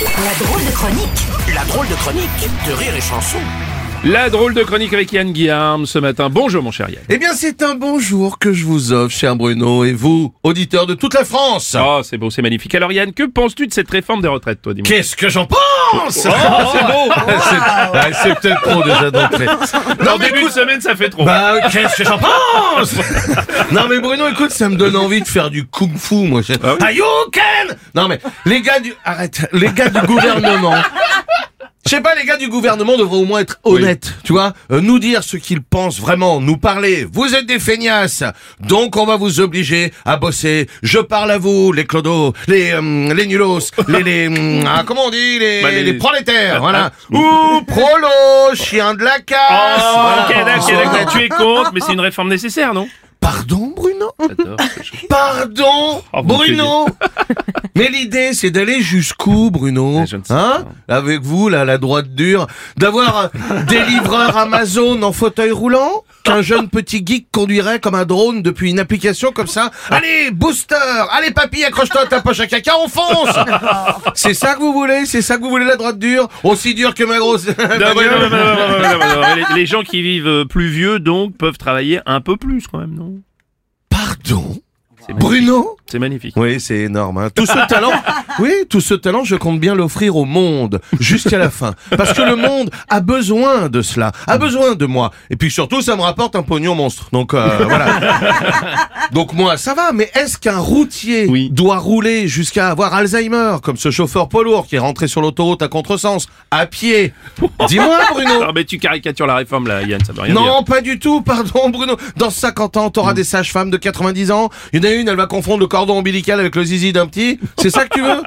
La drôle de chronique La drôle de chronique de Rire et Chanson. La drôle de chronique avec Yann Guillaume ce matin. Bonjour mon cher Yann. Eh bien, c'est un bonjour que je vous offre, cher Bruno, et vous, auditeurs de toute la France. Oh, c'est beau, c'est magnifique. Alors Yann, que penses-tu de cette réforme des retraites, toi, dis-moi? Qu'est-ce que j'en pense? Oh, c'est beau C'est ouais, c'est peut-être trop déjà d'entrée. En début de semaine, ça fait trop. Bah, qu'est-ce que j'en pense? Non mais Bruno, écoute, ça me donne envie de faire du kung-fu, moi. Ah oui Non mais, les gars du... Arrête, les gars du gouvernement... Je sais pas, les gars du gouvernement devraient au moins être honnêtes, tu vois, euh, nous dire ce qu'ils pensent vraiment, nous parler. Vous êtes des feignasses, donc on va vous obliger à bosser. Je parle à vous, les clodos, les euh, les nulos, les les hum, ah, comment on dit, les, Bah, les- les prolétaires, voilà. ah. Ou prolo, chien de la casse. Oh, Voilà. ok, d'accord, tu es contre, mais c'est une réforme nécessaire, non? Pardon, Pardon, Bruno. Mais l'idée, c'est d'aller jusqu'où, Bruno Hein Avec vous, là, la droite dure, d'avoir des livreurs Amazon en fauteuil roulant, qu'un jeune petit geek conduirait comme un drone depuis une application comme ça. Allez, booster Allez, papy, accroche-toi à ta poche à caca, on fonce C'est ça que vous voulez C'est ça que vous voulez, la droite dure Aussi dure que ma grosse... Les gens qui vivent plus vieux, donc, peuvent travailler un peu plus, quand même, non Don wow. Bruno c'est magnifique. Oui, c'est énorme. Hein. Tout ce talent, oui, tout ce talent, je compte bien l'offrir au monde jusqu'à la fin, parce que le monde a besoin de cela, a besoin de moi. Et puis surtout, ça me rapporte un pognon monstre. Donc euh, voilà. Donc moi, ça va. Mais est-ce qu'un routier Oui. doit rouler jusqu'à avoir Alzheimer, comme ce chauffeur poids lourd qui est rentré sur l'autoroute à contresens, à pied? Dis-moi, Bruno. Non, mais tu caricatures la réforme, là, Yann, ça veut rien dire. Non, pas du tout, pardon Bruno. Dans 50 ans, t'auras des sages-femmes de 90 ans. Il y en a une, elle va confondre le cordon ombilical avec le zizi d'un petit. C'est ça que tu veux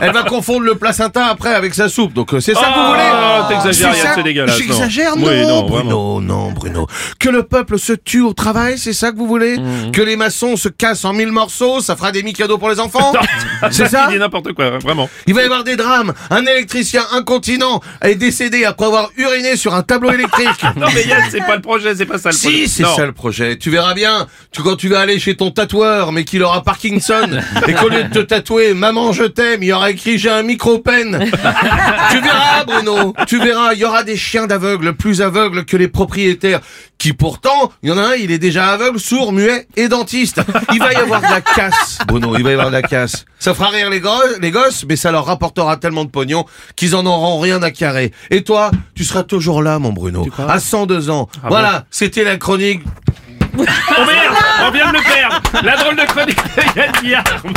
Elle va confondre le placenta après avec sa soupe. Donc euh, c'est ça que vous Oh, voulez t'exagères, Yann, ça c'est dégueulasse. J'exagère, non, Oui, non, Bruno, non, Bruno. Que le peuple se tue au travail, c'est ça que vous voulez Mhm. Que les maçons se cassent en mille morceaux, ça fera des mi-cadeaux pour les enfants C'est ça dis n'importe quoi, vraiment. il va y avoir des drames. Un électricien incontinent est décédé après avoir uriné sur un tableau électrique. Non, mais Yann, c'est pas le projet, c'est pas ça le projet. Si, c'est Non. ça le projet. Tu verras bien. Tu, quand tu vas aller chez ton tatoueur, mais qu'il aura Parkinson, et qu'au lieu de te tatouer Maman, je t'aime, il aura écrit J'ai un micro-pen. tu verras, Bruno. Tu verras, il y aura des chiens d'aveugles plus aveugles que les propriétaires. Qui pourtant, il y en a un, il est déjà aveugle, sourd, muet et dentiste. Il va y avoir de la casse, Bruno. Il va y avoir de la casse. Ça fera rire les, gosses, les gosses, mais ça leur rapportera tellement de pognon qu'ils en auront rien à carrer. Et toi, tu seras toujours là, mon Bruno. À 102 ans. Ah voilà, c'était la chronique Oh merde On vient de le perdre La drôle de chronique de Yann Guillaume